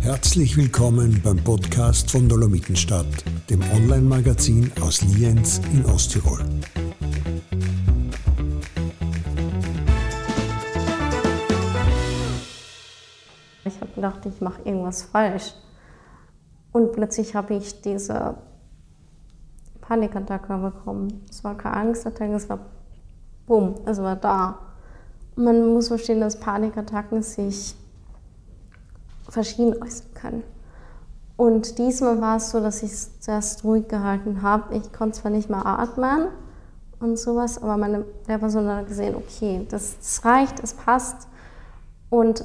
Herzlich willkommen beim Podcast von Dolomitenstadt, dem Online-Magazin aus Lienz in Osttirol. Ich habe gedacht, ich mache irgendwas falsch. Und plötzlich habe ich diese Panikattacke bekommen. Es war keine Angstattacke, es war bumm, es war da. Man muss verstehen, dass Panikattacken sich verschieden äußern können. Und diesmal war es so, dass ich es zuerst ruhig gehalten habe. Ich konnte zwar nicht mehr atmen und sowas, aber meine Lehrperson hat gesehen, okay, das, das reicht, es passt. Und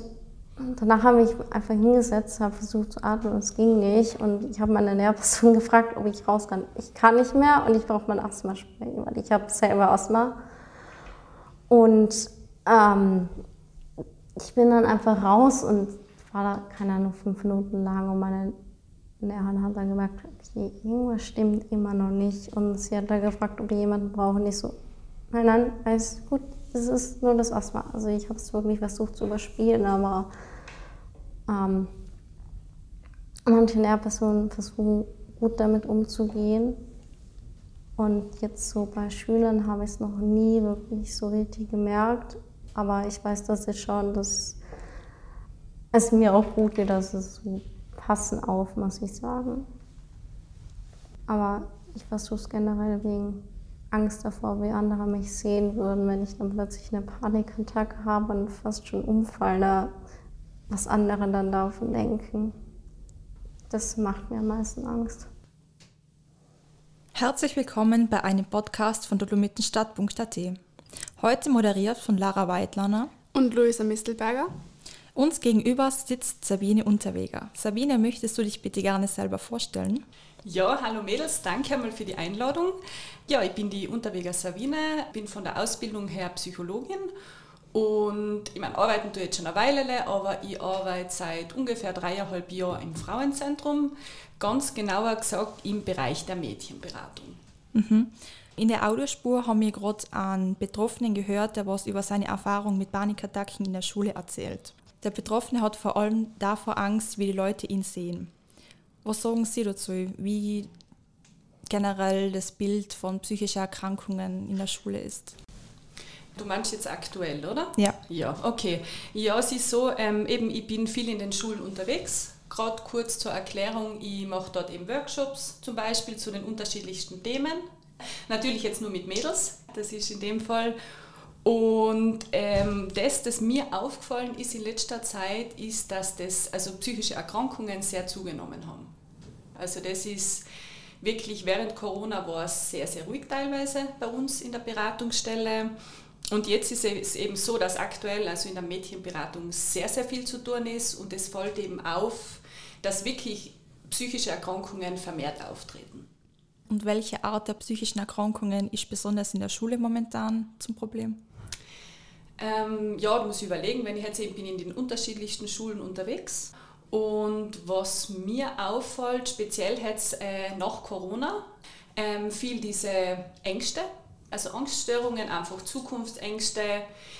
danach habe ich einfach hingesetzt, habe versucht zu atmen und es ging nicht. Und ich habe meine Lehrperson gefragt, ob ich raus kann. Ich kann nicht mehr und ich brauche mein Asthma sprechen, weil ich habe selber Asthma. Und ähm, ich bin dann einfach raus und war da, keine Ahnung, fünf Minuten lang und meine Lehrerin hat dann gemerkt, okay, irgendwas stimmt immer noch nicht. Und sie hat da gefragt, ob ich jemanden brauche. Und ich so, nein, nein, alles gut, es ist nur das Asthma. Also ich habe es wirklich versucht zu überspielen, aber ähm, manche Lehrpersonen versuchen gut damit umzugehen. Und jetzt so bei Schülern habe ich es noch nie wirklich so richtig gemerkt. Aber ich weiß das jetzt schon, dass es mir auch gut geht, dass es so passen auf, muss ich sagen. Aber ich versuche es generell wegen Angst davor, wie andere mich sehen würden, wenn ich dann plötzlich eine Panikattacke habe und fast schon umfalle, was andere dann davon denken. Das macht mir am meisten Angst. Herzlich willkommen bei einem Podcast von dolomitenstadt.at. Heute moderiert von Lara Weidlerner und Luisa Mistelberger. Uns gegenüber sitzt Sabine Unterweger. Sabine, möchtest du dich bitte gerne selber vorstellen? Ja, hallo Mädels, danke einmal für die Einladung. Ja, ich bin die Unterweger Sabine, bin von der Ausbildung her Psychologin und ich meine, arbeiten tue jetzt schon eine Weile, aber ich arbeite seit ungefähr dreieinhalb Jahren im Frauenzentrum, ganz genauer gesagt im Bereich der Mädchenberatung. Mhm. In der Audiospur haben wir gerade einen Betroffenen gehört, der was über seine Erfahrung mit Panikattacken in der Schule erzählt. Der Betroffene hat vor allem davor Angst, wie die Leute ihn sehen. Was sagen Sie dazu? Wie generell das Bild von psychischen Erkrankungen in der Schule ist? Du meinst jetzt aktuell, oder? Ja. Ja, okay. Ja, es ist so, ähm, eben ich bin viel in den Schulen unterwegs. Gerade kurz zur Erklärung, ich mache dort eben Workshops zum Beispiel zu den unterschiedlichsten Themen. Natürlich jetzt nur mit Mädels, das ist in dem Fall. Und ähm, das, das mir aufgefallen ist in letzter Zeit, ist, dass das, also psychische Erkrankungen sehr zugenommen haben. Also das ist wirklich während Corona war es sehr, sehr ruhig teilweise bei uns in der Beratungsstelle. Und jetzt ist es eben so, dass aktuell also in der Mädchenberatung sehr, sehr viel zu tun ist und es fällt eben auf, dass wirklich psychische Erkrankungen vermehrt auftreten. Und welche Art der psychischen Erkrankungen ist besonders in der Schule momentan zum Problem? Ähm, ja, da muss ich überlegen, wenn ich jetzt eben bin in den unterschiedlichsten Schulen unterwegs. Und was mir auffällt, speziell jetzt äh, nach Corona, ähm, viel diese Ängste, also Angststörungen, einfach Zukunftsängste.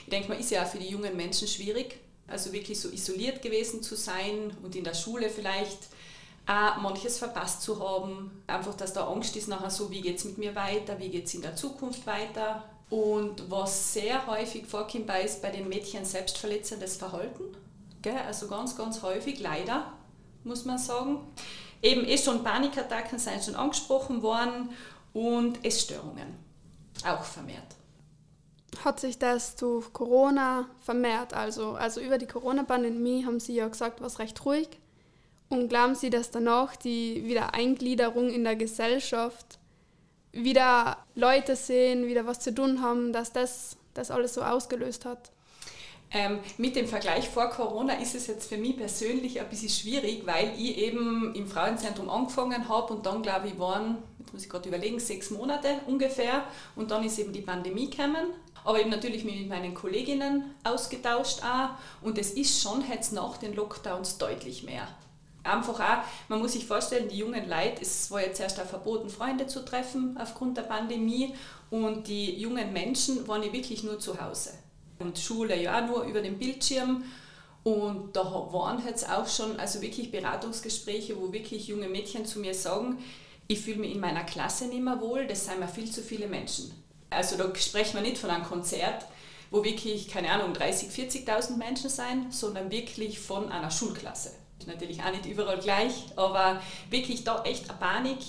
Ich denke mal, ist ja auch für die jungen Menschen schwierig, also wirklich so isoliert gewesen zu sein und in der Schule vielleicht auch manches verpasst zu haben. Einfach, dass da Angst ist nachher so, wie geht es mit mir weiter, wie geht es in der Zukunft weiter. Und was sehr häufig vorkommt, ist bei den Mädchen selbstverletzendes Verhalten. Also ganz, ganz häufig, leider, muss man sagen. Eben eh schon Panikattacken sind schon angesprochen worden und Essstörungen auch vermehrt. Hat sich das durch Corona vermehrt? Also, also über die Corona-Pandemie haben Sie ja gesagt, war es recht ruhig. Und glauben Sie, dass danach die Wiedereingliederung in der Gesellschaft wieder Leute sehen, wieder was zu tun haben, dass das das alles so ausgelöst hat? Ähm, mit dem Vergleich vor Corona ist es jetzt für mich persönlich ein bisschen schwierig, weil ich eben im Frauenzentrum angefangen habe und dann, glaube ich, waren, muss ich gerade überlegen, sechs Monate ungefähr. Und dann ist eben die Pandemie gekommen. Aber eben natürlich mit meinen Kolleginnen ausgetauscht auch. Und es ist schon jetzt nach den Lockdowns deutlich mehr. Einfach auch, man muss sich vorstellen, die jungen Leute, es war jetzt erst auch verboten, Freunde zu treffen aufgrund der Pandemie. Und die jungen Menschen waren ja wirklich nur zu Hause. Und Schule ja auch nur über den Bildschirm. Und da waren jetzt auch schon also wirklich Beratungsgespräche, wo wirklich junge Mädchen zu mir sagen, ich fühle mich in meiner Klasse nicht mehr wohl, das sind mir viel zu viele Menschen. Also da sprechen wir nicht von einem Konzert, wo wirklich, keine Ahnung, 30, 40.000 Menschen sein, sondern wirklich von einer Schulklasse. Natürlich auch nicht überall gleich, aber wirklich da echt eine Panik,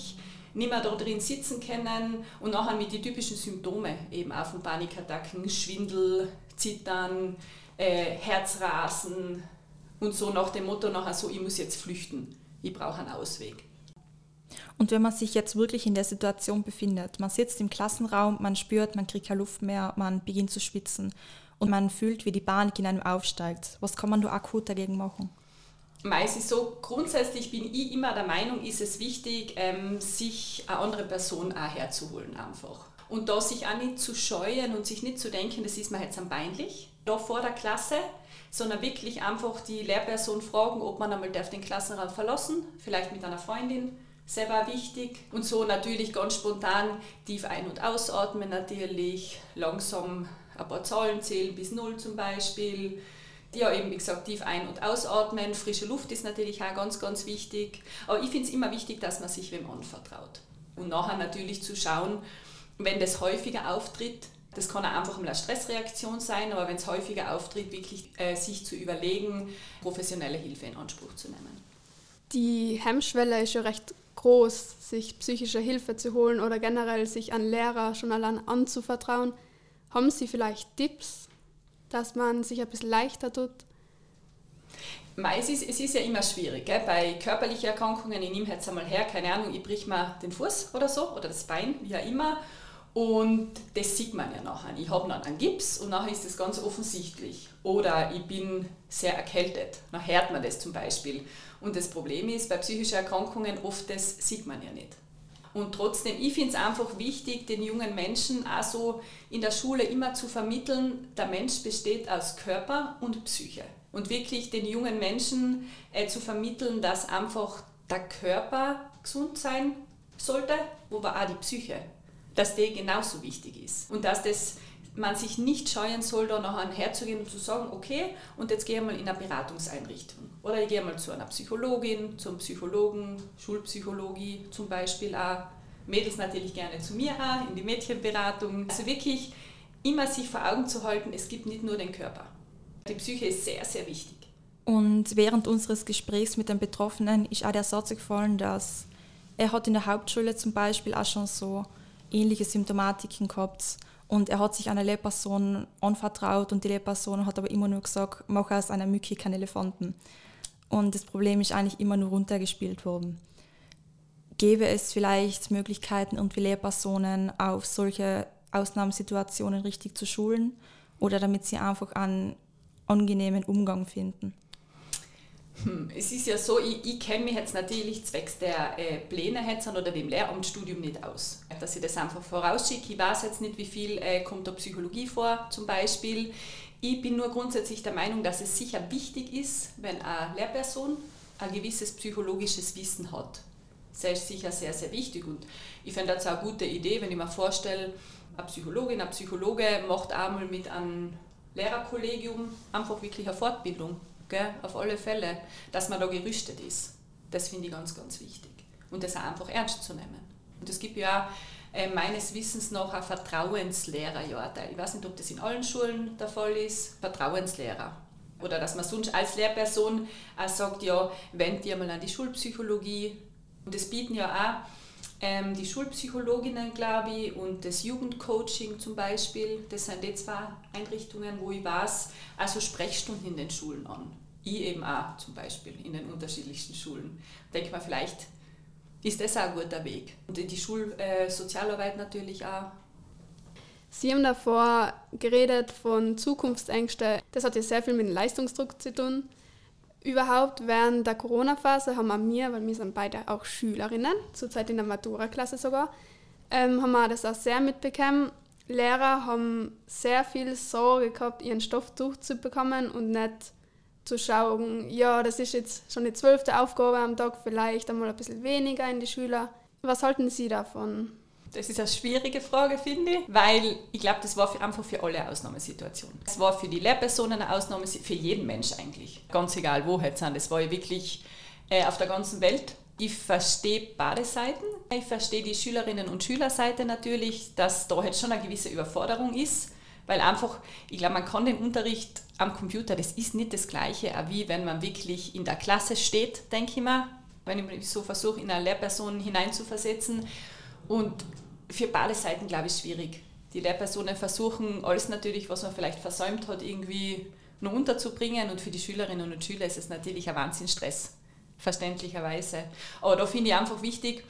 nicht mehr da drin sitzen können und nachher mit den typischen Symptomen eben auch von Panikattacken, Schwindel, Zittern, äh, Herzrasen und so nach dem Motto nachher so, ich muss jetzt flüchten, ich brauche einen Ausweg. Und wenn man sich jetzt wirklich in der Situation befindet, man sitzt im Klassenraum, man spürt, man kriegt keine Luft mehr, man beginnt zu schwitzen und man fühlt, wie die Panik in einem aufsteigt, was kann man da akut dagegen machen? Meistens so, grundsätzlich bin ich immer der Meinung, ist es wichtig, ähm, sich eine andere Person auch herzuholen einfach. Und da sich auch nicht zu scheuen und sich nicht zu denken, das ist mir jetzt am peinlich, da vor der Klasse, sondern wirklich einfach die Lehrperson fragen, ob man einmal den Klassenraum verlassen, vielleicht mit einer Freundin, selber wichtig. Und so natürlich ganz spontan tief ein- und ausatmen natürlich, langsam ein paar Zahlen zählen bis null zum Beispiel. Ja, eben wie gesagt, tief ein- und ausatmen. Frische Luft ist natürlich auch ganz, ganz wichtig. Aber ich finde es immer wichtig, dass man sich wem anvertraut. Und nachher natürlich zu schauen, wenn das häufiger auftritt, das kann auch einfach eine Stressreaktion sein, aber wenn es häufiger auftritt, wirklich äh, sich zu überlegen, professionelle Hilfe in Anspruch zu nehmen. Die Hemmschwelle ist ja recht groß, sich psychische Hilfe zu holen oder generell sich an Lehrer schon allein anzuvertrauen. Haben Sie vielleicht Tipps, dass man sich ein bisschen leichter tut? Es ist, es ist ja immer schwierig. Gell? Bei körperlichen Erkrankungen, ich nehme jetzt einmal her, keine Ahnung, ich brich mir den Fuß oder so oder das Bein, wie auch immer. Und das sieht man ja nachher. Ich habe dann einen Gips und nachher ist das ganz offensichtlich. Oder ich bin sehr erkältet. Dann hört man das zum Beispiel. Und das Problem ist, bei psychischen Erkrankungen oft das sieht man ja nicht. Und trotzdem, ich finde es einfach wichtig, den jungen Menschen auch so in der Schule immer zu vermitteln, der Mensch besteht aus Körper und Psyche. Und wirklich den jungen Menschen äh, zu vermitteln, dass einfach der Körper gesund sein sollte, aber auch die Psyche dass der genauso wichtig ist. Und dass das man sich nicht scheuen soll, da nachher herzugehen und zu sagen, okay, und jetzt gehe ich mal in eine Beratungseinrichtung. Oder ich gehe mal zu einer Psychologin, zum Psychologen, Schulpsychologie zum Beispiel auch. Mädels natürlich gerne zu mir auch, in die Mädchenberatung. Also wirklich immer sich vor Augen zu halten, es gibt nicht nur den Körper. Die Psyche ist sehr, sehr wichtig. Und während unseres Gesprächs mit dem Betroffenen ist auch der Satz gefallen, dass er hat in der Hauptschule zum Beispiel auch schon so ähnliche Symptomatiken gehabt. Und er hat sich einer Lehrperson anvertraut und die Lehrperson hat aber immer nur gesagt, mach aus einer Mücke keinen Elefanten. Und das Problem ist eigentlich immer nur runtergespielt worden. Gäbe es vielleicht Möglichkeiten, irgendwie Lehrpersonen auf solche Ausnahmesituationen richtig zu schulen oder damit sie einfach einen angenehmen Umgang finden? Hm, es ist ja so, ich, ich kenne mich jetzt natürlich zwecks der äh, Pläne jetzt oder dem Lehramtsstudium nicht aus. Dass ich das einfach vorausschicke. Ich weiß jetzt nicht, wie viel äh, kommt da Psychologie vor zum Beispiel. Ich bin nur grundsätzlich der Meinung, dass es sicher wichtig ist, wenn eine Lehrperson ein gewisses psychologisches Wissen hat. Das ist sicher sehr, sehr wichtig und ich finde das auch eine gute Idee, wenn ich mir vorstelle, eine Psychologin, ein Psychologe macht einmal mit einem Lehrerkollegium einfach wirklich eine Fortbildung Gell? Auf alle Fälle, dass man da gerüstet ist. Das finde ich ganz, ganz wichtig. Und das auch einfach ernst zu nehmen. Und es gibt ja äh, meines Wissens noch ein Vertrauenslehrer. Ja, ich weiß nicht, ob das in allen Schulen der Fall ist. Vertrauenslehrer. Oder dass man sonst als Lehrperson auch sagt, ja, wend dir mal an die Schulpsychologie. Und das bieten ja auch ähm, die Schulpsychologinnen, glaube ich, und das Jugendcoaching zum Beispiel, das sind die zwei Einrichtungen, wo ich weiß, also Sprechstunden in den Schulen an. Ich eben auch zum Beispiel in den unterschiedlichsten Schulen. Denke mal, vielleicht ist das auch ein guter Weg. Und die Schulsozialarbeit natürlich auch. Sie haben davor geredet von Zukunftsängsten. Das hat ja sehr viel mit dem Leistungsdruck zu tun. Überhaupt während der Corona-Phase haben wir mir, weil wir sind beide auch Schülerinnen, zurzeit in der Matura-Klasse sogar, ähm, haben wir das auch sehr mitbekommen. Lehrer haben sehr viel Sorge gehabt, ihren Stoff durchzubekommen und nicht zu schauen, ja, das ist jetzt schon die zwölfte Aufgabe am Tag, vielleicht einmal ein bisschen weniger in die Schüler. Was halten Sie davon? Das ist eine schwierige Frage, finde ich, weil ich glaube, das war für, einfach für alle eine Ausnahmesituation. Es war für die Lehrpersonen eine Ausnahme, für jeden Mensch eigentlich. Ganz egal, wo jetzt sind. Das war ja wirklich äh, auf der ganzen Welt. Ich verstehe beide Seiten. Ich verstehe die Schülerinnen und Schülerseite natürlich, dass da jetzt schon eine gewisse Überforderung ist, weil einfach, ich glaube, man kann den Unterricht am Computer, das ist nicht das Gleiche, wie wenn man wirklich in der Klasse steht, denke ich mal. Wenn ich mich so versuche, in eine Lehrperson hineinzuversetzen. Und für beide Seiten, glaube ich, schwierig. Die Lehrpersonen versuchen alles natürlich, was man vielleicht versäumt hat, irgendwie noch unterzubringen und für die Schülerinnen und Schüler ist es natürlich ein Wahnsinnsstress, verständlicherweise. Aber da finde ich einfach wichtig,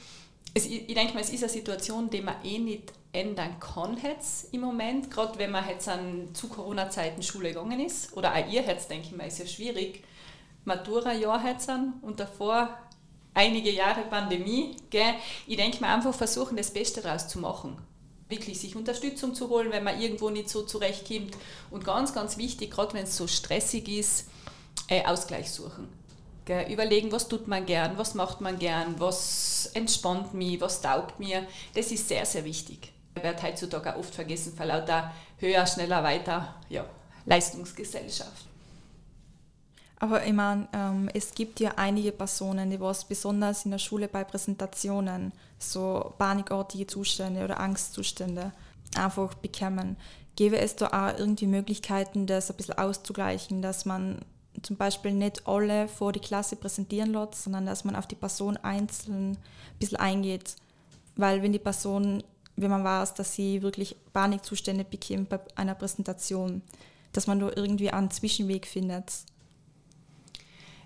es, ich denke mal, es ist eine Situation, die man eh nicht ändern kann jetzt im Moment, gerade wenn man jetzt an, zu Corona-Zeiten Schule gegangen ist, oder auch ihr jetzt, denke ich mal, ist ja schwierig, Matura-Jahr jetzt und davor einige Jahre Pandemie. Gell? Ich denke mal einfach versuchen, das Beste daraus zu machen. Wirklich sich Unterstützung zu holen, wenn man irgendwo nicht so zurechtkommt. Und ganz, ganz wichtig, gerade wenn es so stressig ist, äh, Ausgleich suchen. Gell? Überlegen, was tut man gern, was macht man gern, was entspannt mich, was taugt mir. Das ist sehr, sehr wichtig. Wird heutzutage auch oft vergessen, vor lauter höher, schneller, weiter, ja, Leistungsgesellschaft. Aber ich meine, ähm, es gibt ja einige Personen, die was besonders in der Schule bei Präsentationen so panikartige Zustände oder Angstzustände einfach bekommen. Gäbe es da auch irgendwie Möglichkeiten, das ein bisschen auszugleichen, dass man zum Beispiel nicht alle vor die Klasse präsentieren lässt, sondern dass man auf die Person einzeln ein bisschen eingeht. Weil wenn die Person, wenn man weiß, dass sie wirklich Panikzustände bekommt bei einer Präsentation, dass man da irgendwie einen Zwischenweg findet.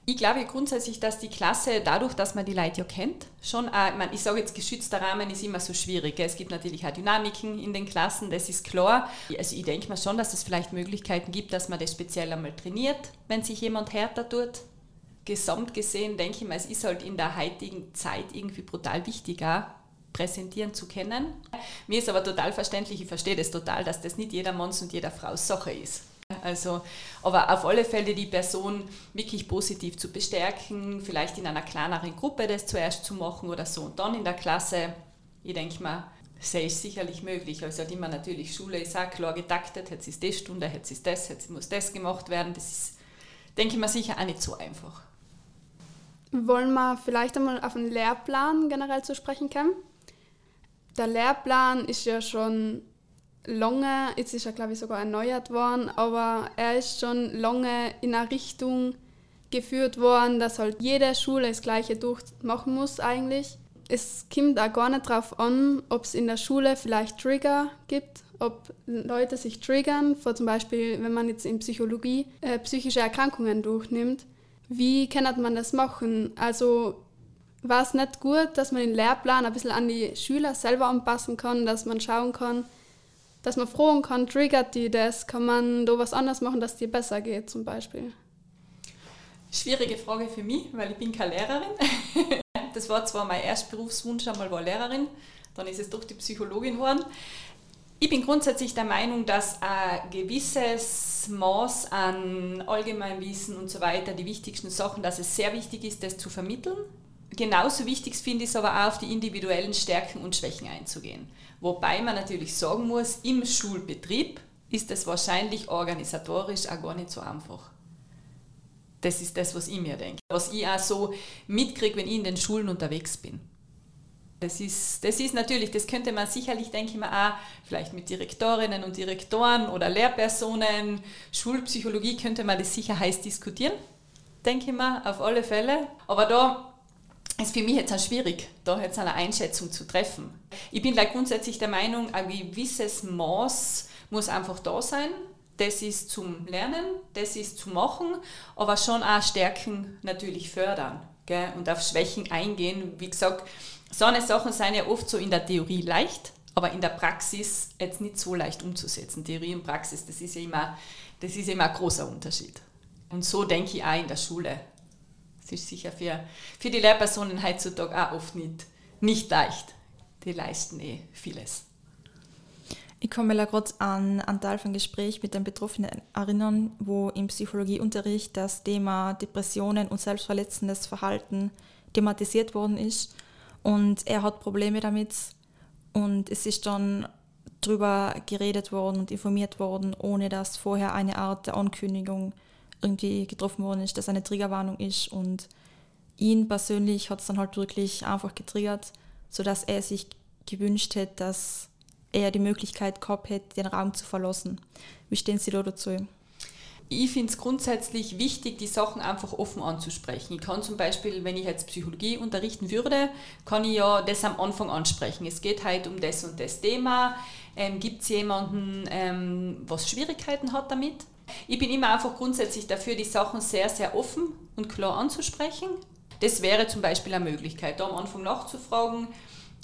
Ich glaube grundsätzlich, dass die Klasse dadurch, dass man die Leute ja kennt, schon, äh, ich, sage jetzt, geschützter Rahmen ist immer so schwierig. Es gibt natürlich auch Dynamiken in den Klassen, das ist klar. Also ich denke mal schon, dass es vielleicht Möglichkeiten gibt, dass man das speziell einmal trainiert, wenn sich jemand härter tut. Gesamt gesehen denke ich mal, es ist halt in der heutigen Zeit irgendwie brutal wichtig, auch präsentieren zu können. Mir ist aber total verständlich, ich verstehe das total, dass das nicht jeder Manns und jeder Frau Sache ist. Also, aber auf alle Fälle die Person wirklich positiv zu bestärken, vielleicht in einer kleineren Gruppe das zuerst zu machen oder so und dann in der Klasse, ich denke mal, sehe ich sicherlich möglich. Also hat immer natürlich Schule ist auch klar getaktet, jetzt ist das Stunde, jetzt ist das, jetzt muss das gemacht werden. Das ist, denke ich mal, sicher auch nicht so einfach. Wollen wir vielleicht einmal auf den Lehrplan generell zu sprechen kommen? Der Lehrplan ist ja schon lange, jetzt ist er glaube ich sogar erneuert worden, aber er ist schon lange in eine Richtung geführt worden, dass halt jede Schule das Gleiche durchmachen muss eigentlich. Es kommt auch gar nicht darauf an, ob es in der Schule vielleicht Trigger gibt, ob Leute sich triggern, vor zum Beispiel, wenn man jetzt in Psychologie äh, psychische Erkrankungen durchnimmt. Wie kann man das machen? Also war es nicht gut, dass man den Lehrplan ein bisschen an die Schüler selber anpassen kann, dass man schauen kann, dass man fragen kann, triggert die das, kann man da was anders machen, dass dir besser geht zum Beispiel? Schwierige Frage für mich, weil ich bin keine Lehrerin. Das war zwar mein erster Berufswunsch, einmal war Lehrerin, dann ist es doch die Psychologin geworden. Ich bin grundsätzlich der Meinung, dass ein gewisses Maß an Allgemeinwissen und so weiter, die wichtigsten Sachen, dass es sehr wichtig ist, das zu vermitteln. Genauso wichtig finde ich es aber auch, auf die individuellen Stärken und Schwächen einzugehen. Wobei man natürlich sagen muss, im Schulbetrieb ist es wahrscheinlich organisatorisch auch gar nicht so einfach. Das ist das, was ich mir denke. Was ich auch so mitkriege, wenn ich in den Schulen unterwegs bin. Das ist, das ist natürlich, das könnte man sicherlich, denke ich mal, auch vielleicht mit Direktorinnen und Direktoren oder Lehrpersonen, Schulpsychologie könnte man das sicher heiß diskutieren, denke ich mal, auf alle Fälle. Aber da ist für mich jetzt auch schwierig, da jetzt eine Einschätzung zu treffen. Ich bin like grundsätzlich der Meinung, ein gewisses Maß muss einfach da sein. Das ist zum Lernen, das ist zu machen, aber schon auch Stärken natürlich fördern gell? und auf Schwächen eingehen. Wie gesagt, so eine Sachen sind ja oft so in der Theorie leicht, aber in der Praxis jetzt nicht so leicht umzusetzen. Theorie und Praxis, das ist ja immer, das ist ja immer ein großer Unterschied. Und so denke ich auch in der Schule. Das ist sicher für, für die Lehrpersonen heutzutage auch oft nicht, nicht leicht. Die leisten eh vieles. Ich kann mich gerade an einen Teil von Gespräch mit den Betroffenen erinnern, wo im Psychologieunterricht das Thema Depressionen und selbstverletzendes Verhalten thematisiert worden ist. Und er hat Probleme damit. Und es ist dann darüber geredet worden und informiert worden, ohne dass vorher eine Art der Ankündigung irgendwie getroffen worden ist, dass eine Triggerwarnung ist. Und ihn persönlich hat es dann halt wirklich einfach getriggert, sodass er sich gewünscht hätte, dass er die Möglichkeit gehabt hätte, den Raum zu verlassen. Wie stehen Sie da dazu? Ich finde es grundsätzlich wichtig, die Sachen einfach offen anzusprechen. Ich kann zum Beispiel, wenn ich jetzt Psychologie unterrichten würde, kann ich ja das am Anfang ansprechen. Es geht halt um das und das Thema. Ähm, Gibt es jemanden, ähm, was Schwierigkeiten hat damit? Ich bin immer einfach grundsätzlich dafür, die Sachen sehr, sehr offen und klar anzusprechen. Das wäre zum Beispiel eine Möglichkeit, da am Anfang nachzufragen,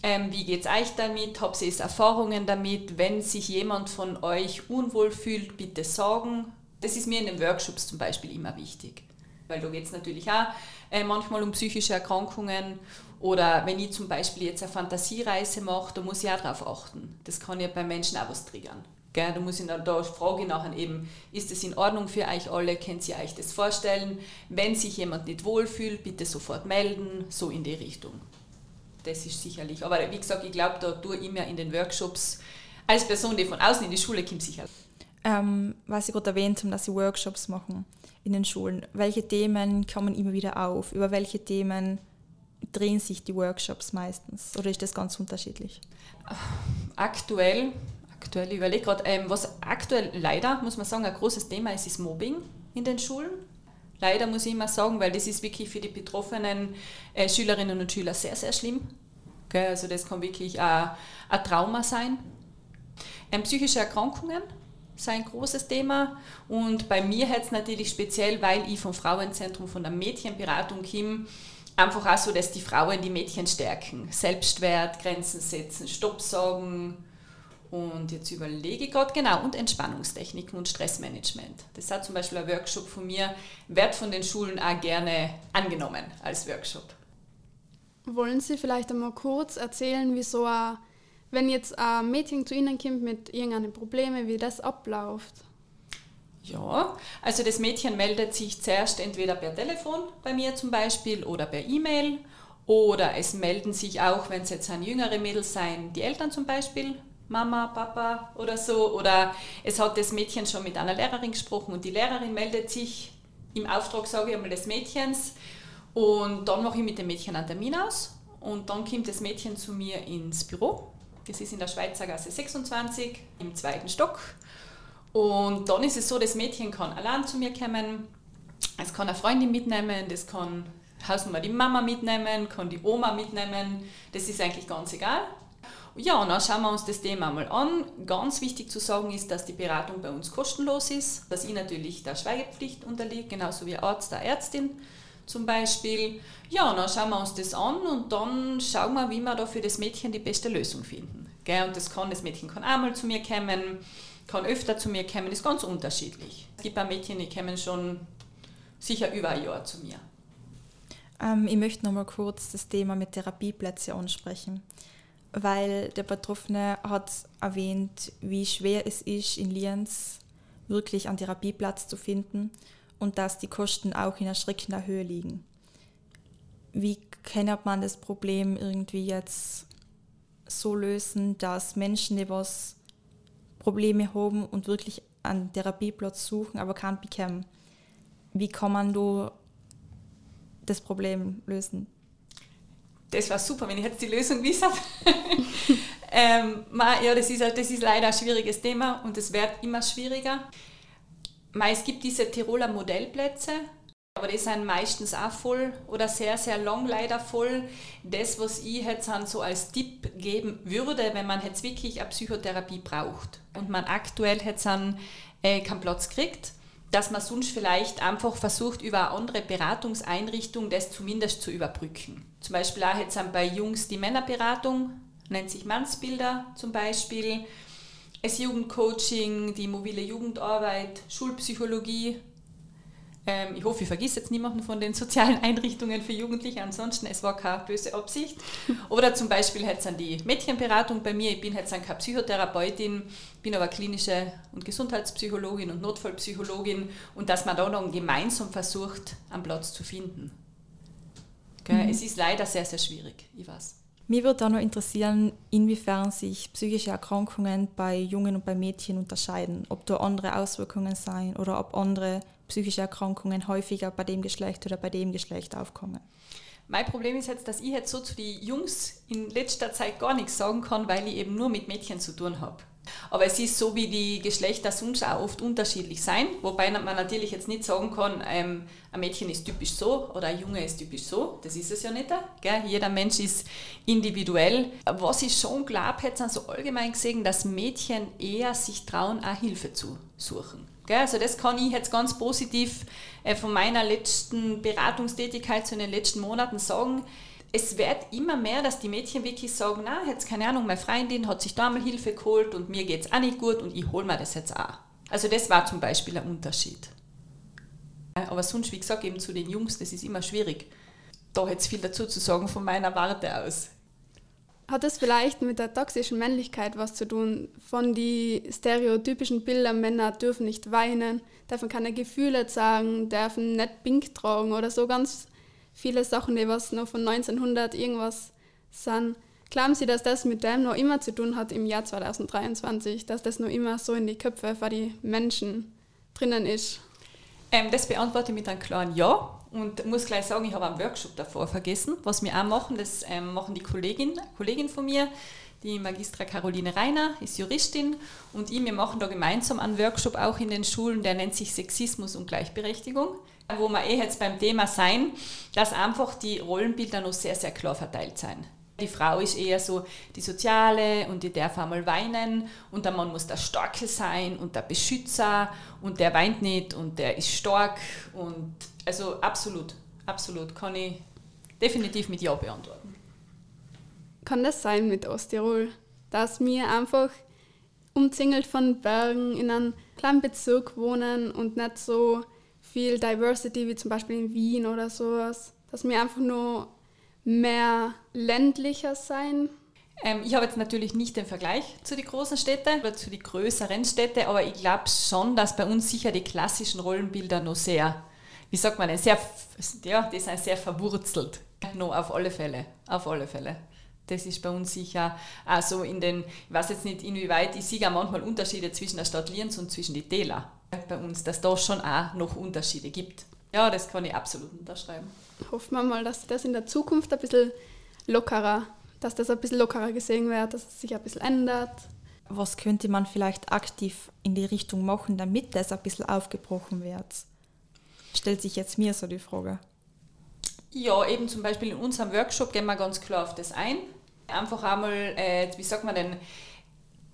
ähm, wie geht es euch damit? Habt ihr Erfahrungen damit? Wenn sich jemand von euch unwohl fühlt, bitte sagen. Das ist mir in den Workshops zum Beispiel immer wichtig. Weil da geht es natürlich auch äh, manchmal um psychische Erkrankungen. Oder wenn ich zum Beispiel jetzt eine Fantasiereise mache, da muss ich auch darauf achten. Das kann ja bei Menschen auch was triggern. Gell, da muss ich dann, da frage ich nachher eben, ist das in Ordnung für euch alle? Könnt ihr euch das vorstellen? Wenn sich jemand nicht wohlfühlt, bitte sofort melden, so in die Richtung das ist sicherlich. Aber wie gesagt, ich glaube, da tue ich mir in den Workshops als Person, die von außen in die Schule kommt, sicher. Ähm, was Sie gerade erwähnt haben, dass Sie Workshops machen in den Schulen. Welche Themen kommen immer wieder auf? Über welche Themen drehen sich die Workshops meistens? Oder ist das ganz unterschiedlich? Aktuell, aktuell überlege gerade, ähm, was aktuell leider, muss man sagen, ein großes Thema ist, ist Mobbing in den Schulen. Leider muss ich immer sagen, weil das ist wirklich für die betroffenen äh, Schülerinnen und Schüler sehr, sehr schlimm. Okay, also das kann wirklich ein, ein Trauma sein. Ähm, psychische Erkrankungen sind ein großes Thema und bei mir jetzt natürlich speziell, weil ich vom Frauenzentrum, von der Mädchenberatung komme, einfach auch so, dass die Frauen die Mädchen stärken. Selbstwert, Grenzen setzen, Stopp sagen, und jetzt überlege ich gerade, genau, und Entspannungstechniken und Stressmanagement. Das hat zum Beispiel ein Workshop von mir, wird von den Schulen auch gerne angenommen als Workshop. Wollen Sie vielleicht einmal kurz erzählen, wie so ein, wenn jetzt ein Mädchen zu Ihnen kommt mit irgendeinen Problemen, wie das abläuft? Ja, also das Mädchen meldet sich zuerst entweder per Telefon bei mir zum Beispiel oder per E-Mail oder es melden sich auch, wenn es jetzt ein jüngere Mädels sein, die Eltern zum Beispiel Mama, Papa oder so. Oder es hat das Mädchen schon mit einer Lehrerin gesprochen und die Lehrerin meldet sich im Auftrag, sage ich einmal, des Mädchens. Und dann mache ich mit dem Mädchen einen Termin aus und dann kommt das Mädchen zu mir ins Büro. Das ist in der Schweizer Gasse 26 im zweiten Stock. Und dann ist es so, das Mädchen kann allein zu mir kommen, es kann eine Freundin mitnehmen, das kann Hausnummer die Mama mitnehmen, kann die Oma mitnehmen, das ist eigentlich ganz egal. Ja, und dann schauen wir uns das Thema mal an. Ganz wichtig zu sagen ist, dass die Beratung bei uns kostenlos ist, dass ich natürlich der Schweigepflicht unterliegt, genauso wie Arzt, der Ärztin zum Beispiel. Ja, und dann schauen wir uns das an und dann schauen wir, wie wir da für das Mädchen die beste Lösung finden. Gell? Und das kann, das Mädchen kann einmal zu mir kommen, kann öfter zu mir kommen, ist ganz unterschiedlich. Es gibt auch Mädchen, die kommen schon sicher über ein Jahr zu mir. Ähm, ich möchte noch mal kurz das Thema mit Therapieplätzen ansprechen weil der Betroffene hat erwähnt, wie schwer es ist, in Lienz wirklich einen Therapieplatz zu finden und dass die Kosten auch in erschreckender Höhe liegen. Wie kann man das Problem irgendwie jetzt so lösen, dass Menschen, die was Probleme haben und wirklich einen Therapieplatz suchen, aber keinen bekommen? Wie kann man da das Problem lösen? Das war super, wenn ich jetzt die Lösung gewusst ähm, ja, das ist, das ist leider ein schwieriges Thema und es wird immer schwieriger. Es gibt diese Tiroler Modellplätze, aber die sind meistens auch voll oder sehr, sehr lang leider voll. Das, was ich jetzt so als Tipp geben würde, wenn man jetzt wirklich eine Psychotherapie braucht und man aktuell jetzt äh, keinen Platz kriegt, dass man sonst vielleicht einfach versucht, über eine andere Beratungseinrichtung das zumindest zu überbrücken. Zum Beispiel auch jetzt bei Jungs die Männerberatung, nennt sich Mannsbilder zum Beispiel, das Jugendcoaching, die mobile Jugendarbeit, Schulpsychologie. Ähm, ich hoffe, ich vergesse jetzt niemanden von den sozialen Einrichtungen für Jugendliche. Ansonsten, es war keine böse Absicht. Oder zum Beispiel jetzt an die Mädchenberatung bei mir. Ich bin jetzt keine Psychotherapeutin, bin aber klinische und Gesundheitspsychologin und Notfallpsychologin und dass man da dann gemeinsam versucht, einen Platz zu finden. Mhm. Es ist leider sehr, sehr schwierig, ich weiß. Mir würde auch noch interessieren, inwiefern sich psychische Erkrankungen bei Jungen und bei Mädchen unterscheiden. Ob da andere Auswirkungen sein oder ob andere psychische Erkrankungen häufiger bei dem Geschlecht oder bei dem Geschlecht aufkommen. Mein Problem ist jetzt, dass ich jetzt so zu den Jungs in letzter Zeit gar nichts sagen kann, weil ich eben nur mit Mädchen zu tun habe. Aber es ist so, wie die Geschlechter sonst auch oft unterschiedlich sein, wobei man natürlich jetzt nicht sagen kann, ähm, ein Mädchen ist typisch so oder ein Junge ist typisch so. Das ist es ja nicht. Gell? Jeder Mensch ist individuell. Was ich schon glaube, hätte also allgemein gesehen, dass Mädchen eher sich trauen, auch Hilfe zu suchen. Also das kann ich jetzt ganz positiv äh, von meiner letzten Beratungstätigkeit zu den letzten Monaten sagen. Es wird immer mehr, dass die Mädchen wirklich sagen, na, jetzt keine Ahnung, meine Freundin hat sich da mal Hilfe geholt und mir geht es auch nicht gut und ich hole mir das jetzt auch. Also das war zum Beispiel ein Unterschied. Aber sonst, wie gesagt, eben zu den Jungs, das ist immer schwierig. Da hätte es viel dazu zu sagen von meiner Warte aus. Hat es vielleicht mit der toxischen Männlichkeit was zu tun? Von die stereotypischen Bildern, Männer dürfen nicht weinen, dürfen keine Gefühle zeigen, dürfen nicht Pink tragen oder so ganz viele Sachen, die was noch von 1900 irgendwas sind. Glauben Sie, dass das mit dem noch immer zu tun hat im Jahr 2023, dass das noch immer so in die Köpfe von die Menschen drinnen ist? Ähm, das beantworte ich mit einem klaren Ja. Und muss gleich sagen, ich habe einen Workshop davor vergessen. Was wir auch machen, das ähm, machen die Kollegin, Kollegin von mir, die Magistra Caroline Reiner, ist Juristin und ich, wir machen da gemeinsam einen Workshop auch in den Schulen, der nennt sich Sexismus und Gleichberechtigung, wo wir eh jetzt beim Thema sein, dass einfach die Rollenbilder noch sehr, sehr klar verteilt sind. Die Frau ist eher so die Soziale und die darf einmal weinen und der Mann muss der Starke sein und der Beschützer und der weint nicht und der ist stark und also absolut, absolut kann ich definitiv mit Ja beantworten. Kann das sein mit Osttirol, dass wir einfach umzingelt von Bergen in einem kleinen Bezirk wohnen und nicht so viel Diversity wie zum Beispiel in Wien oder sowas, dass wir einfach nur mehr ländlicher sein? Ähm, ich habe jetzt natürlich nicht den Vergleich zu den großen Städten oder zu den größeren Städten, aber ich glaube schon, dass bei uns sicher die klassischen Rollenbilder noch sehr, wie sagt man, sehr, ja, die sind sehr verwurzelt. No, auf alle Fälle, auf alle Fälle. Das ist bei uns sicher also in den, ich weiß jetzt nicht inwieweit, ich sehe auch manchmal Unterschiede zwischen der Stadt Lienz und zwischen die Täler bei uns, dass da schon auch noch Unterschiede gibt. Ja, das kann ich absolut unterschreiben. Hoffen wir mal, dass das in der Zukunft ein bisschen lockerer, dass das ein bisschen lockerer gesehen wird, dass es sich ein bisschen ändert. Was könnte man vielleicht aktiv in die Richtung machen, damit das ein bisschen aufgebrochen wird? Stellt sich jetzt mir so die Frage. Ja, eben zum Beispiel in unserem Workshop gehen wir ganz klar auf das ein. Einfach einmal, äh, wie sagt man denn,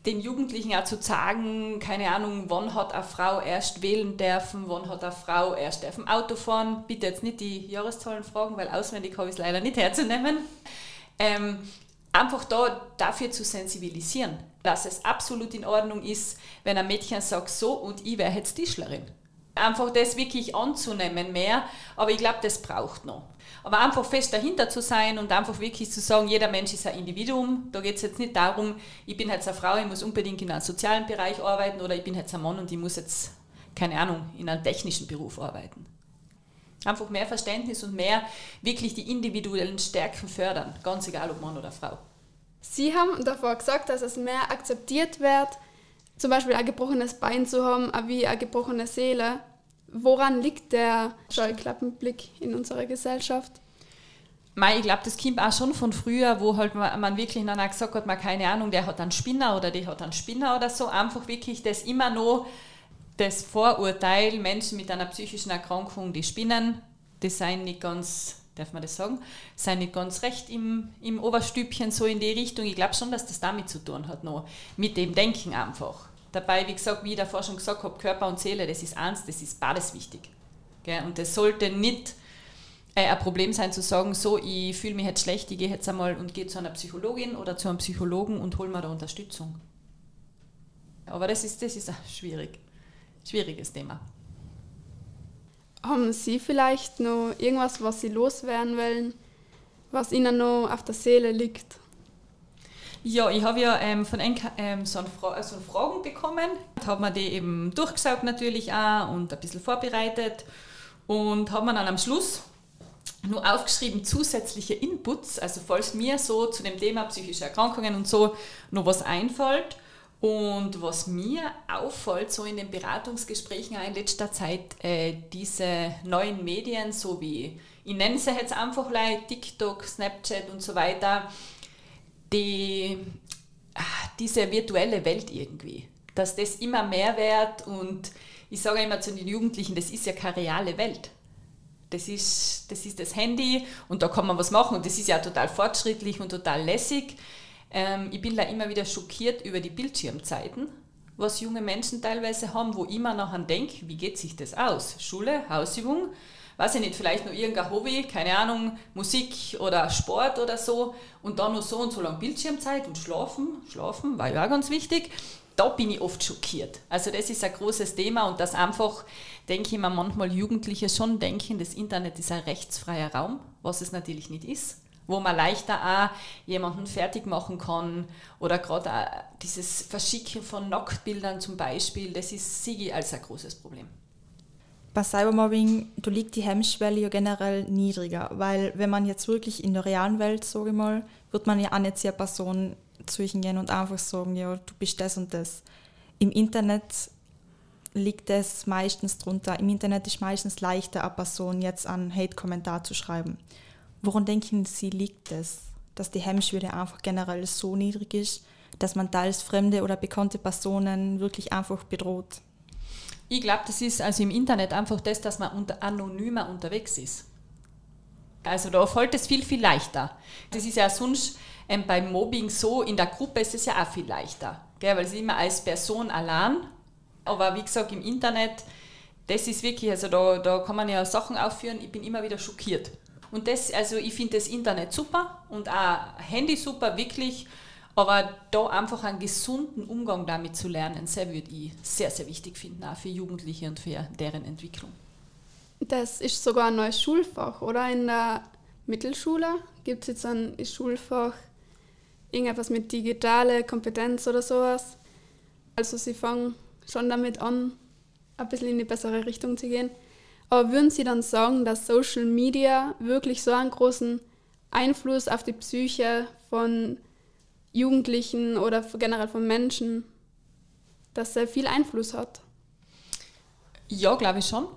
den Jugendlichen auch zu sagen, keine Ahnung, wann hat eine Frau erst wählen dürfen, wann hat eine Frau erst dürfen Auto fahren. Bitte jetzt nicht die Jahreszahlen fragen, weil auswendig habe ich es leider nicht herzunehmen. Ähm, einfach da dafür zu sensibilisieren, dass es absolut in Ordnung ist, wenn ein Mädchen sagt, so und ich wäre jetzt Tischlerin. Einfach das wirklich anzunehmen mehr, aber ich glaube, das braucht noch. Aber einfach fest dahinter zu sein und einfach wirklich zu sagen, jeder Mensch ist ein Individuum. Da geht es jetzt nicht darum, ich bin jetzt eine Frau, ich muss unbedingt in einem sozialen Bereich arbeiten oder ich bin jetzt ein Mann und ich muss jetzt, keine Ahnung, in einem technischen Beruf arbeiten. Einfach mehr Verständnis und mehr wirklich die individuellen Stärken fördern, ganz egal ob Mann oder Frau. Sie haben davor gesagt, dass es mehr akzeptiert wird, zum Beispiel ein gebrochenes Bein zu haben, wie eine gebrochene Seele. Woran liegt der Scheuklappenblick in unserer Gesellschaft? Mei, ich glaube, das kommt auch schon von früher, wo halt man, wirklich dann auch gesagt hat, man keine Ahnung, der hat einen Spinner oder die hat einen Spinner oder so. Einfach wirklich das immer noch das Vorurteil, Menschen mit einer psychischen Erkrankung, die spinnen, die seien nicht ganz, darf man das sagen, seien nicht ganz recht im, im Oberstübchen so in die Richtung. Ich glaube schon, dass das damit zu tun hat, noch mit dem Denken einfach. Dabei, wie gesagt, wie ich davor schon gesagt habe, Körper und Seele, das ist eins, das ist beides wichtig. Und das sollte nicht äh, ein Problem sein zu sagen, so, ich fühle mich jetzt schlecht, ich gehe jetzt einmal und gehe zu einer Psychologin oder zu einem Psychologen und hole mir da Unterstützung. Aber das ist, das ist ein schwierig, schwieriges Thema. Haben Sie vielleicht noch irgendwas, was Sie loswerden wollen, was Ihnen noch auf der Seele liegt? Ja, ich habe ja ähm, von Enka ähm, so, Fra so eine Fragen bekommen. Habe mir die eben durchgesaugt natürlich auch und ein bisschen vorbereitet und habe mir dann am Schluss nur aufgeschrieben zusätzliche Inputs, also falls mir so zu dem Thema psychische Erkrankungen und so noch was einfällt. Und was mir auffällt, so in den Beratungsgesprächen in letzter Zeit, äh, diese neuen Medien, so wie, ich nenne sie jetzt einfach like TikTok, Snapchat und so weiter, die, ah, diese virtuelle Welt irgendwie, dass das immer mehr wird und ich sage immer zu den Jugendlichen, das ist ja keine reale Welt. Das ist, das ist das Handy und da kann man was machen und das ist ja total fortschrittlich und total lässig. Ähm, ich bin da immer wieder schockiert über die Bildschirmzeiten, was junge Menschen teilweise haben, wo ich mir nachher denke, wie geht sich das aus? Schule, Hausübung, weiß ich nicht, vielleicht noch irgendein Hobby, keine Ahnung, Musik oder Sport oder so und dann noch so und so lange Bildschirmzeit und schlafen, schlafen war ja auch ganz wichtig. Da bin ich oft schockiert. Also das ist ein großes Thema und das einfach, denke ich mir, manchmal Jugendliche schon denken, das Internet ist ein rechtsfreier Raum, was es natürlich nicht ist wo man leichter auch jemanden fertig machen kann oder gerade dieses Verschicken von Nacktbildern zum Beispiel, das ist Sigi als ein großes Problem bei Cybermobbing, da liegt die Hemmschwelle ja generell niedriger, weil wenn man jetzt wirklich in der realen Welt, sage ich mal, wird man ja auch nicht zur Person zwischen gehen und einfach sagen, ja, du bist das und das. Im Internet liegt es meistens drunter. Im Internet ist meistens leichter, eine Person jetzt einen Hate-Kommentar zu schreiben. Woran denken Sie, liegt es, dass die Hemmschwelle einfach generell so niedrig ist, dass man teils fremde oder bekannte Personen wirklich einfach bedroht? Ich glaube, das ist also im Internet einfach das, dass man unter anonymer unterwegs ist. Also da fällt es viel, viel leichter. Das ist ja sonst ähm, beim Mobbing so, in der Gruppe ist es ja auch viel leichter, gell? weil es immer als Person allein. Aber wie gesagt, im Internet, das ist wirklich, also da, da kann man ja Sachen aufführen, ich bin immer wieder schockiert. Und das, also ich finde das Internet super und auch Handy super, wirklich. Aber da einfach einen gesunden Umgang damit zu lernen, sehr würde ich sehr, sehr wichtig finden, auch für Jugendliche und für deren Entwicklung. Das ist sogar ein neues Schulfach, oder? In der Mittelschule gibt es jetzt ein Schulfach, irgendetwas mit digitale Kompetenz oder sowas. Also sie fangen schon damit an, ein bisschen in die bessere Richtung zu gehen. Aber würden Sie dann sagen, dass Social Media wirklich so einen großen Einfluss auf die Psyche von Jugendlichen oder generell von Menschen, dass er viel Einfluss hat. Ja, glaube ich schon.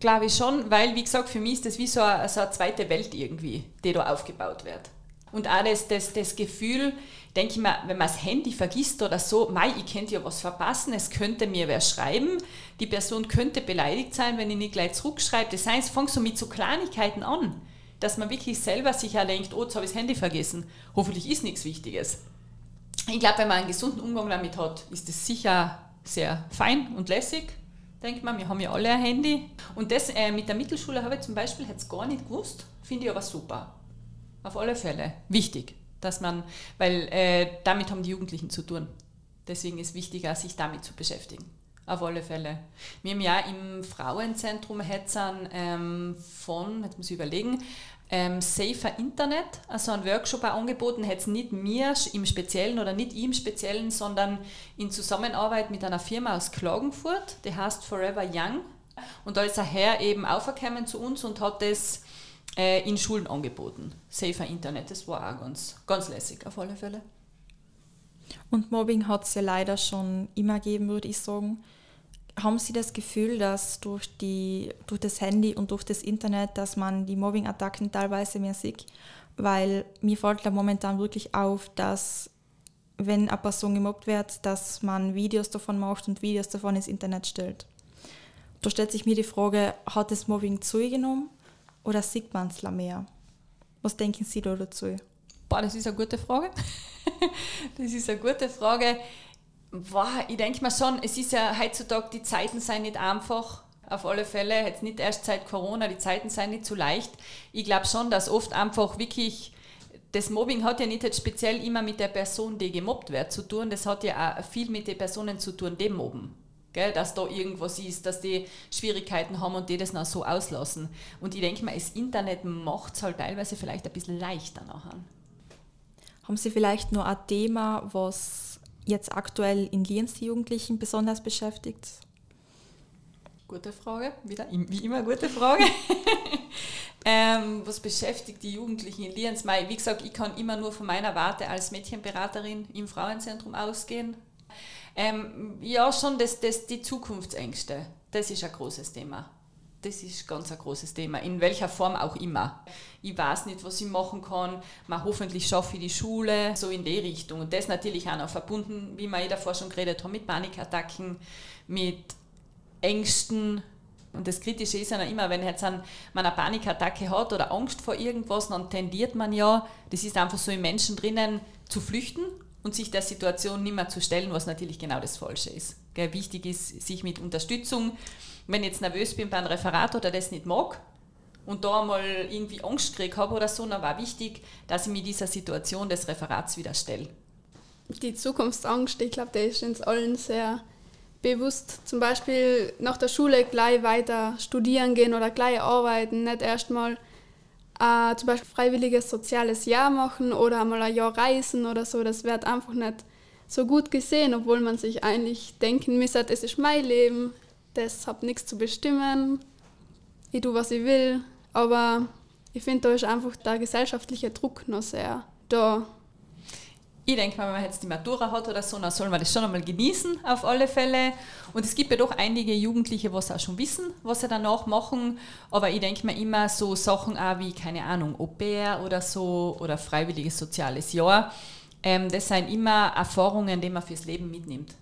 Glaube ich schon, weil, wie gesagt, für mich ist das wie so eine, so eine zweite Welt irgendwie, die da aufgebaut wird. Und auch das, das, das Gefühl, denke ich mir, wenn man das Handy vergisst oder so, mei, ich könnte ja was verpassen, es könnte mir wer schreiben, die Person könnte beleidigt sein, wenn ich nicht gleich zurückschreibe. Das heißt, fängt so mit so Kleinigkeiten an, dass man wirklich selber sich denkt, oh, jetzt habe ich das Handy vergessen. Hoffentlich ist nichts Wichtiges ich glaube, wenn man einen gesunden Umgang damit hat, ist das sicher sehr fein und lässig. Denkt man, wir haben ja alle ein Handy. Und das äh, mit der Mittelschule habe ich zum Beispiel jetzt gar nicht gewusst, finde ich aber super. Auf alle Fälle. Wichtig, dass man, weil äh, damit haben die Jugendlichen zu tun. Deswegen ist es wichtiger, sich damit zu beschäftigen. Auf alle Fälle. Wir haben ja im Frauenzentrum Hetzern ähm, von, jetzt muss ich überlegen, ähm, Safer Internet, also ein Workshop auch angeboten, hätte es nicht mir im Speziellen oder nicht ihm Speziellen, sondern in Zusammenarbeit mit einer Firma aus Klagenfurt, die heißt Forever Young. Und da ist ein Herr eben aufgekommen zu uns und hat das äh, in Schulen angeboten. Safer Internet, das war auch ganz, ganz lässig auf alle Fälle. Und Mobbing hat es ja leider schon immer gegeben, würde ich sagen haben Sie das Gefühl, dass durch, die, durch das Handy und durch das Internet, dass man die Mobbing-Attacken teilweise mehr sieht? Weil mir fällt da momentan wirklich auf, dass wenn eine Person gemobbt wird, dass man Videos davon macht und Videos davon ins Internet stellt. Da stellt sich mir die Frage, hat das Mobbing zugenommen oder sieht man es mehr? Was denken Sie da dazu? Boah, das ist eine gute Frage. das ist eine gute Frage. Boah, ich denke mal schon, es ist ja heutzutage, die Zeiten sind nicht einfach. Auf alle Fälle, jetzt nicht erst seit Corona, die Zeiten sind nicht so leicht. Ich glaube schon, dass oft einfach wirklich, das Mobbing hat ja nicht jetzt speziell immer mit der Person, die gemobbt wird, zu tun, das hat ja auch viel mit den Personen zu tun, die mobben. Gell, dass da irgendwas ist, dass die Schwierigkeiten haben und die das noch so auslassen. Und ich denke mal, das Internet macht es halt teilweise vielleicht ein bisschen leichter nachher. Haben Sie vielleicht nur ein Thema, was jetzt aktuell in Lienz die Jugendlichen besonders beschäftigt? Gute Frage, wieder wie immer gute Frage. ähm, was beschäftigt die Jugendlichen in Lienz? Wie gesagt, ich kann immer nur von meiner Warte als Mädchenberaterin im Frauenzentrum ausgehen. Ähm, ja, schon das, das, die Zukunftsängste, das ist ein großes Thema. Das ist ganz ein großes Thema, in welcher Form auch immer. Ich weiß nicht, was ich machen kann. Man hoffentlich schaffe ich die Schule, so in die Richtung. Und das natürlich auch noch verbunden, wie wir eh davor schon geredet haben, mit Panikattacken, mit Ängsten. Und das Kritische ist ja immer, wenn jetzt man eine Panikattacke hat oder Angst vor irgendwas, dann tendiert man ja, das ist einfach so im Menschen drinnen, zu flüchten und sich der Situation nicht mehr zu stellen, was natürlich genau das Falsche ist. Gell, wichtig ist, sich mit Unterstützung, wenn ich jetzt nervös bin beim Referat oder das nicht mag und da mal irgendwie Angst gekriegt habe oder so, dann war wichtig, dass ich mir dieser Situation des Referats wieder stelle. Die Zukunftsangst, ich glaube, die ist uns allen sehr bewusst. Zum Beispiel nach der Schule gleich weiter studieren gehen oder gleich arbeiten, nicht erstmal äh, zum Beispiel freiwilliges soziales Jahr machen oder einmal ein Jahr reisen oder so. Das wird einfach nicht so gut gesehen, obwohl man sich eigentlich denken müsste, es ist mein Leben, das hat nichts zu bestimmen, ich tue, was ich will. Aber ich finde, da ist einfach der gesellschaftliche Druck noch sehr da. Ich denke mal, wenn man jetzt die Matura hat oder so, dann soll man das schon einmal genießen, auf alle Fälle. Und es gibt ja doch einige Jugendliche, was auch schon wissen, was sie danach machen. Aber ich denke mir immer so Sachen auch wie, keine Ahnung, Au-pair oder so oder freiwilliges soziales Jahr. Ähm, das sind immer Erfahrungen, die man fürs Leben mitnimmt.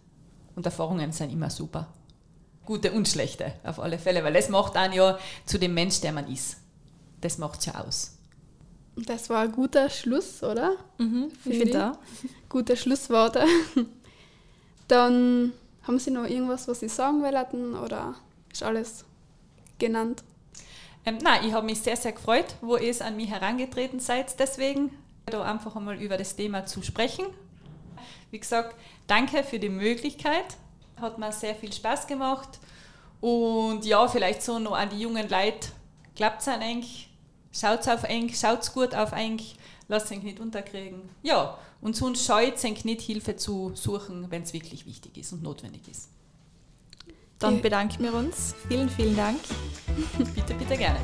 Und Erfahrungen sind immer super. Gute und schlechte, auf alle Fälle, weil das macht einen ja zu dem Mensch, der man ist. Das macht ja aus. Das war ein guter Schluss, oder? Mhm, ich finde auch. Gute Schlussworte. Dann haben Sie noch irgendwas, was Sie sagen wollten oder ist alles genannt? Ähm, nein, ich habe mich sehr, sehr gefreut, wo ihr es an mich herangetreten seid. Deswegen da einfach einmal über das Thema zu sprechen. Wie gesagt, danke für die Möglichkeit. Hat mir sehr viel Spaß gemacht. Und ja, vielleicht so noch an die jungen Leute. Klappt es eigentlich? Schaut auf eng, schaut gut auf eng, lasst euch nicht unterkriegen. Ja, und sonst scheut euch nicht Hilfe zu suchen, wenn es wirklich wichtig ist und notwendig ist. Dann bedanken wir uns. Vielen, vielen Dank. bitte, bitte gerne.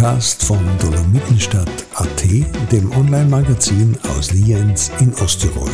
Podcast von Dolomitenstadt.at, dem Online-Magazin aus Lienz in Osttirol.